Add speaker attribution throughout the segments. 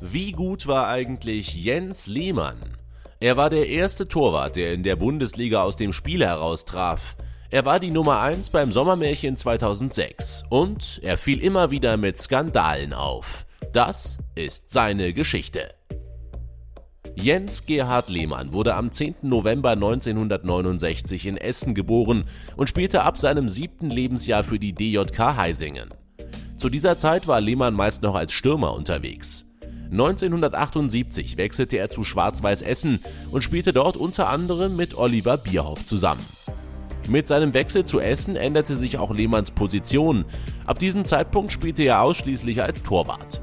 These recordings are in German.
Speaker 1: Wie gut war eigentlich Jens Lehmann? Er war der erste Torwart, der in der Bundesliga aus dem Spiel heraus traf. Er war die Nummer 1 beim Sommermärchen 2006 und er fiel immer wieder mit Skandalen auf. Das ist seine Geschichte. Jens Gerhard Lehmann wurde am 10. November 1969 in Essen geboren und spielte ab seinem siebten Lebensjahr für die DJK Heisingen. Zu dieser Zeit war Lehmann meist noch als Stürmer unterwegs. 1978 wechselte er zu Schwarz-Weiß Essen und spielte dort unter anderem mit Oliver Bierhoff zusammen. Mit seinem Wechsel zu Essen änderte sich auch Lehmanns Position. Ab diesem Zeitpunkt spielte er ausschließlich als Torwart.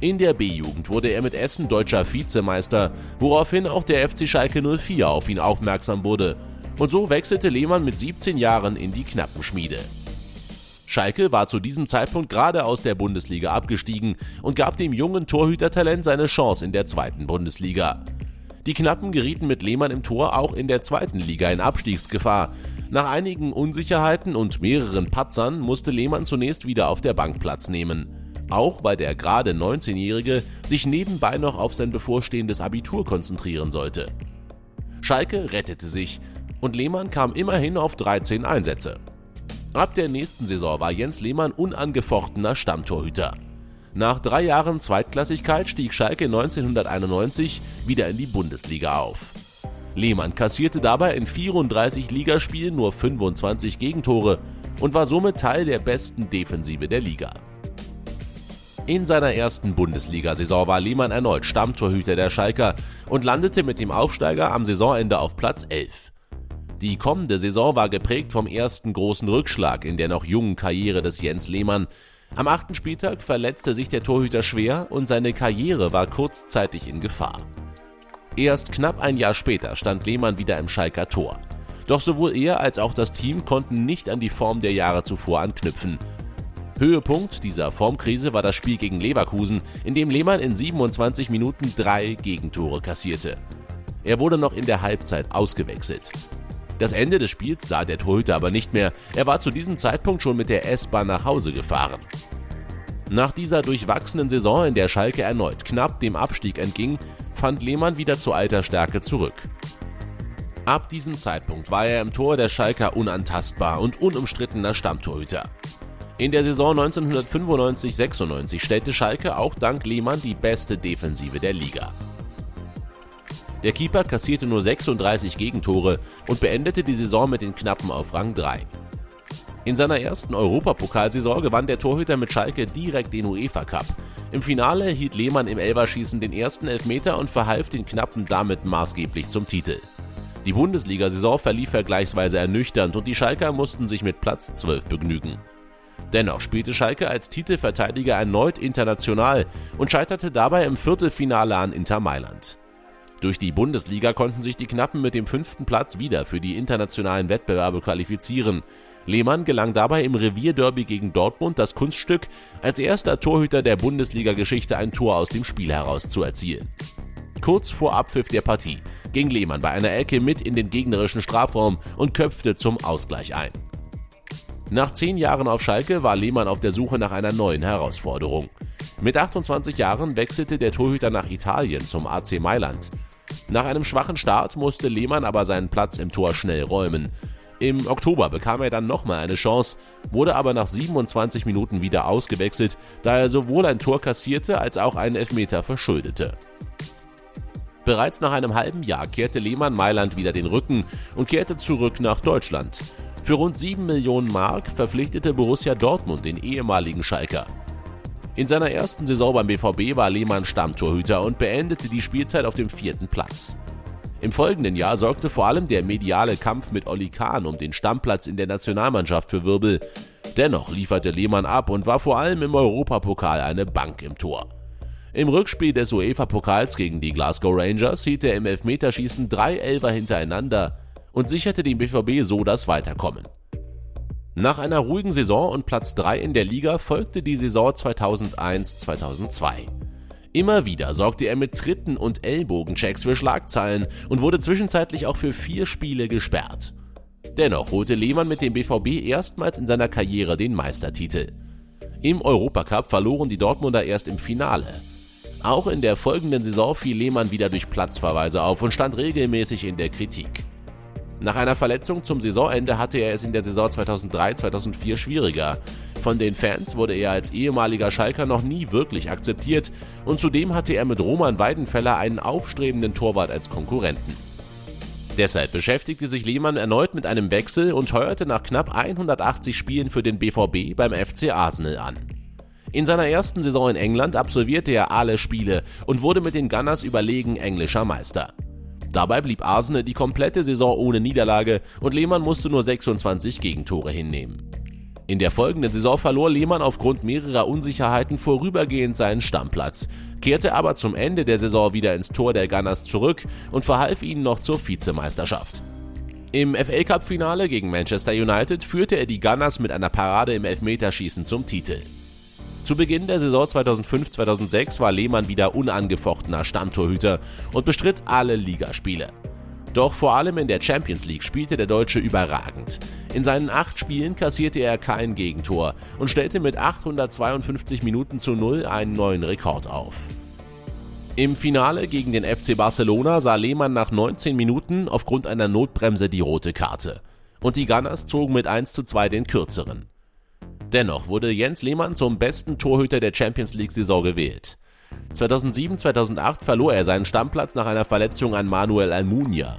Speaker 1: In der B-Jugend wurde er mit Essen deutscher Vizemeister, woraufhin auch der FC Schalke 04 auf ihn aufmerksam wurde. Und so wechselte Lehmann mit 17 Jahren in die Knappenschmiede. Schalke war zu diesem Zeitpunkt gerade aus der Bundesliga abgestiegen und gab dem jungen Torhütertalent seine Chance in der zweiten Bundesliga. Die Knappen gerieten mit Lehmann im Tor auch in der zweiten Liga in Abstiegsgefahr. Nach einigen Unsicherheiten und mehreren Patzern musste Lehmann zunächst wieder auf der Bank Platz nehmen. Auch weil der gerade 19-Jährige sich nebenbei noch auf sein bevorstehendes Abitur konzentrieren sollte. Schalke rettete sich und Lehmann kam immerhin auf 13 Einsätze. Ab der nächsten Saison war Jens Lehmann unangefochtener Stammtorhüter. Nach drei Jahren Zweitklassigkeit stieg Schalke 1991 wieder in die Bundesliga auf. Lehmann kassierte dabei in 34 Ligaspielen nur 25 Gegentore und war somit Teil der besten Defensive der Liga. In seiner ersten Bundesliga-Saison war Lehmann erneut Stammtorhüter der Schalker und landete mit dem Aufsteiger am Saisonende auf Platz 11. Die kommende Saison war geprägt vom ersten großen Rückschlag in der noch jungen Karriere des Jens Lehmann. Am achten Spieltag verletzte sich der Torhüter schwer und seine Karriere war kurzzeitig in Gefahr. Erst knapp ein Jahr später stand Lehmann wieder im Schalker Tor. Doch sowohl er als auch das Team konnten nicht an die Form der Jahre zuvor anknüpfen. Höhepunkt dieser Formkrise war das Spiel gegen Leverkusen, in dem Lehmann in 27 Minuten drei Gegentore kassierte. Er wurde noch in der Halbzeit ausgewechselt. Das Ende des Spiels sah der Torhüter aber nicht mehr, er war zu diesem Zeitpunkt schon mit der S-Bahn nach Hause gefahren. Nach dieser durchwachsenen Saison, in der Schalke erneut knapp dem Abstieg entging, fand Lehmann wieder zu alter Stärke zurück. Ab diesem Zeitpunkt war er im Tor der Schalker unantastbar und unumstrittener Stammtorhüter. In der Saison 1995-96 stellte Schalke auch dank Lehmann die beste Defensive der Liga. Der Keeper kassierte nur 36 Gegentore und beendete die Saison mit den Knappen auf Rang 3. In seiner ersten Europapokalsaison gewann der Torhüter mit Schalke direkt den UEFA Cup. Im Finale hielt Lehmann im Elverschießen den ersten Elfmeter und verhalf den Knappen damit maßgeblich zum Titel. Die Bundesliga-Saison verlief vergleichsweise ernüchternd und die Schalker mussten sich mit Platz 12 begnügen. Dennoch spielte Schalke als Titelverteidiger erneut international und scheiterte dabei im Viertelfinale an Inter Mailand. Durch die Bundesliga konnten sich die Knappen mit dem fünften Platz wieder für die internationalen Wettbewerbe qualifizieren. Lehmann gelang dabei im Revierderby gegen Dortmund das Kunststück, als erster Torhüter der Bundesliga-Geschichte ein Tor aus dem Spiel heraus zu erzielen. Kurz vor Abpfiff der Partie ging Lehmann bei einer Ecke mit in den gegnerischen Strafraum und köpfte zum Ausgleich ein. Nach zehn Jahren auf Schalke war Lehmann auf der Suche nach einer neuen Herausforderung. Mit 28 Jahren wechselte der Torhüter nach Italien zum AC Mailand. Nach einem schwachen Start musste Lehmann aber seinen Platz im Tor schnell räumen. Im Oktober bekam er dann nochmal eine Chance, wurde aber nach 27 Minuten wieder ausgewechselt, da er sowohl ein Tor kassierte als auch einen Elfmeter verschuldete. Bereits nach einem halben Jahr kehrte Lehmann Mailand wieder den Rücken und kehrte zurück nach Deutschland. Für rund 7 Millionen Mark verpflichtete Borussia Dortmund den ehemaligen Schalker. In seiner ersten Saison beim BVB war Lehmann Stammtorhüter und beendete die Spielzeit auf dem vierten Platz. Im folgenden Jahr sorgte vor allem der mediale Kampf mit Olli Kahn um den Stammplatz in der Nationalmannschaft für Wirbel. Dennoch lieferte Lehmann ab und war vor allem im Europapokal eine Bank im Tor. Im Rückspiel des UEFA-Pokals gegen die Glasgow Rangers hielt er im Elfmeterschießen drei Elfer hintereinander und sicherte dem BVB so das Weiterkommen. Nach einer ruhigen Saison und Platz 3 in der Liga folgte die Saison 2001-2002. Immer wieder sorgte er mit Tritten und Ellbogenchecks für Schlagzeilen und wurde zwischenzeitlich auch für vier Spiele gesperrt. Dennoch holte Lehmann mit dem BVB erstmals in seiner Karriere den Meistertitel. Im Europacup verloren die Dortmunder erst im Finale. Auch in der folgenden Saison fiel Lehmann wieder durch Platzverweise auf und stand regelmäßig in der Kritik. Nach einer Verletzung zum Saisonende hatte er es in der Saison 2003-2004 schwieriger. Von den Fans wurde er als ehemaliger Schalker noch nie wirklich akzeptiert und zudem hatte er mit Roman Weidenfeller einen aufstrebenden Torwart als Konkurrenten. Deshalb beschäftigte sich Lehmann erneut mit einem Wechsel und heuerte nach knapp 180 Spielen für den BVB beim FC Arsenal an. In seiner ersten Saison in England absolvierte er alle Spiele und wurde mit den Gunners überlegen englischer Meister. Dabei blieb Arsenal die komplette Saison ohne Niederlage und Lehmann musste nur 26 Gegentore hinnehmen. In der folgenden Saison verlor Lehmann aufgrund mehrerer Unsicherheiten vorübergehend seinen Stammplatz, kehrte aber zum Ende der Saison wieder ins Tor der Gunners zurück und verhalf ihnen noch zur Vizemeisterschaft. Im FA Cup Finale gegen Manchester United führte er die Gunners mit einer Parade im Elfmeterschießen zum Titel. Zu Beginn der Saison 2005-2006 war Lehmann wieder unangefochtener Stammtorhüter und bestritt alle Ligaspiele. Doch vor allem in der Champions League spielte der Deutsche überragend. In seinen acht Spielen kassierte er kein Gegentor und stellte mit 852 Minuten zu Null einen neuen Rekord auf. Im Finale gegen den FC Barcelona sah Lehmann nach 19 Minuten aufgrund einer Notbremse die rote Karte. Und die Gunners zogen mit 1 zu 2 den kürzeren. Dennoch wurde Jens Lehmann zum besten Torhüter der Champions League-Saison gewählt. 2007-2008 verlor er seinen Stammplatz nach einer Verletzung an Manuel Almunia.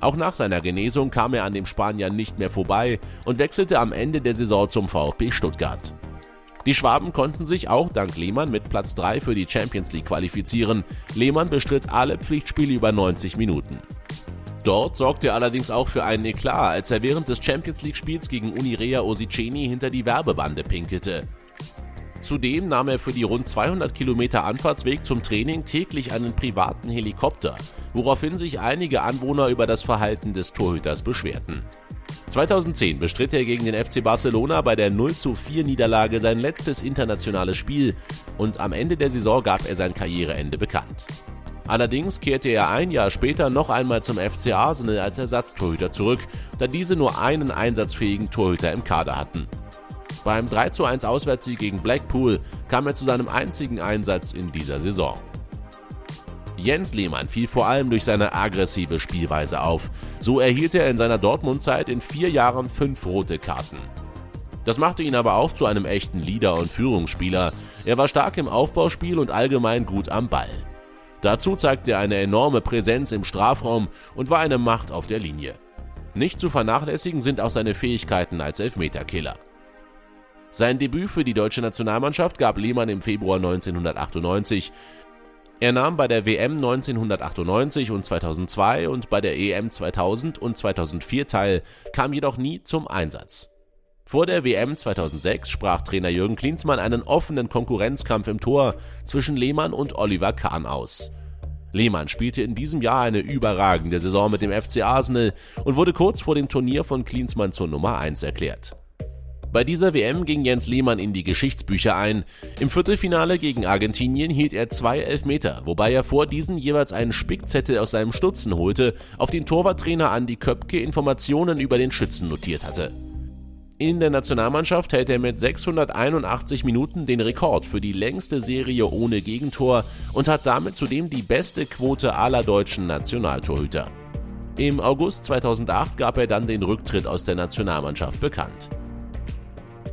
Speaker 1: Auch nach seiner Genesung kam er an dem Spanier nicht mehr vorbei und wechselte am Ende der Saison zum VfB Stuttgart. Die Schwaben konnten sich auch dank Lehmann mit Platz 3 für die Champions League qualifizieren. Lehmann bestritt alle Pflichtspiele über 90 Minuten. Dort sorgte er allerdings auch für einen Eklat, als er während des Champions League-Spiels gegen Unirea Osiceni hinter die Werbebande pinkelte. Zudem nahm er für die rund 200 Kilometer Anfahrtsweg zum Training täglich einen privaten Helikopter, woraufhin sich einige Anwohner über das Verhalten des Torhüters beschwerten. 2010 bestritt er gegen den FC Barcelona bei der 0 zu 4 Niederlage sein letztes internationales Spiel und am Ende der Saison gab er sein Karriereende bekannt. Allerdings kehrte er ein Jahr später noch einmal zum FC Arsenal als Ersatztorhüter zurück, da diese nur einen einsatzfähigen Torhüter im Kader hatten. Beim 3:1 Auswärtssieg gegen Blackpool kam er zu seinem einzigen Einsatz in dieser Saison. Jens Lehmann fiel vor allem durch seine aggressive Spielweise auf. So erhielt er in seiner Dortmund-Zeit in vier Jahren fünf rote Karten. Das machte ihn aber auch zu einem echten Leader und Führungsspieler. Er war stark im Aufbauspiel und allgemein gut am Ball. Dazu zeigte er eine enorme Präsenz im Strafraum und war eine Macht auf der Linie. Nicht zu vernachlässigen sind auch seine Fähigkeiten als Elfmeterkiller. Sein Debüt für die deutsche Nationalmannschaft gab Lehmann im Februar 1998. Er nahm bei der WM 1998 und 2002 und bei der EM 2000 und 2004 teil, kam jedoch nie zum Einsatz. Vor der WM 2006 sprach Trainer Jürgen Klinsmann einen offenen Konkurrenzkampf im Tor zwischen Lehmann und Oliver Kahn aus. Lehmann spielte in diesem Jahr eine überragende Saison mit dem FC Arsenal und wurde kurz vor dem Turnier von Klinsmann zur Nummer 1 erklärt. Bei dieser WM ging Jens Lehmann in die Geschichtsbücher ein. Im Viertelfinale gegen Argentinien hielt er zwei Elfmeter, wobei er vor diesen jeweils einen Spickzettel aus seinem Stutzen holte, auf den Torwarttrainer Andi Köpke Informationen über den Schützen notiert hatte. In der Nationalmannschaft hält er mit 681 Minuten den Rekord für die längste Serie ohne Gegentor und hat damit zudem die beste Quote aller deutschen Nationaltorhüter. Im August 2008 gab er dann den Rücktritt aus der Nationalmannschaft bekannt.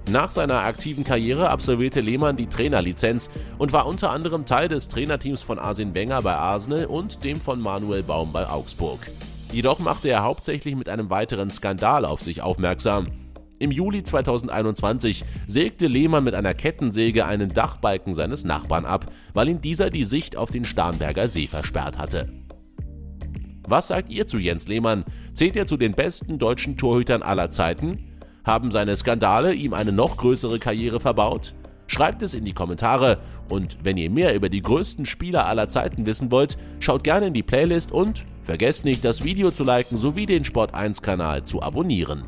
Speaker 1: Nach seiner aktiven Karriere absolvierte Lehmann die Trainerlizenz und war unter anderem Teil des Trainerteams von Arsene Wenger bei Arsenal und dem von Manuel Baum bei Augsburg. Jedoch machte er hauptsächlich mit einem weiteren Skandal auf sich aufmerksam. Im Juli 2021 sägte Lehmann mit einer Kettensäge einen Dachbalken seines Nachbarn ab, weil ihm dieser die Sicht auf den Starnberger See versperrt hatte. Was sagt ihr zu Jens Lehmann? Zählt er zu den besten deutschen Torhütern aller Zeiten? Haben seine Skandale ihm eine noch größere Karriere verbaut? Schreibt es in die Kommentare und wenn ihr mehr über die größten Spieler aller Zeiten wissen wollt, schaut gerne in die Playlist und vergesst nicht, das Video zu liken sowie den Sport1 Kanal zu abonnieren.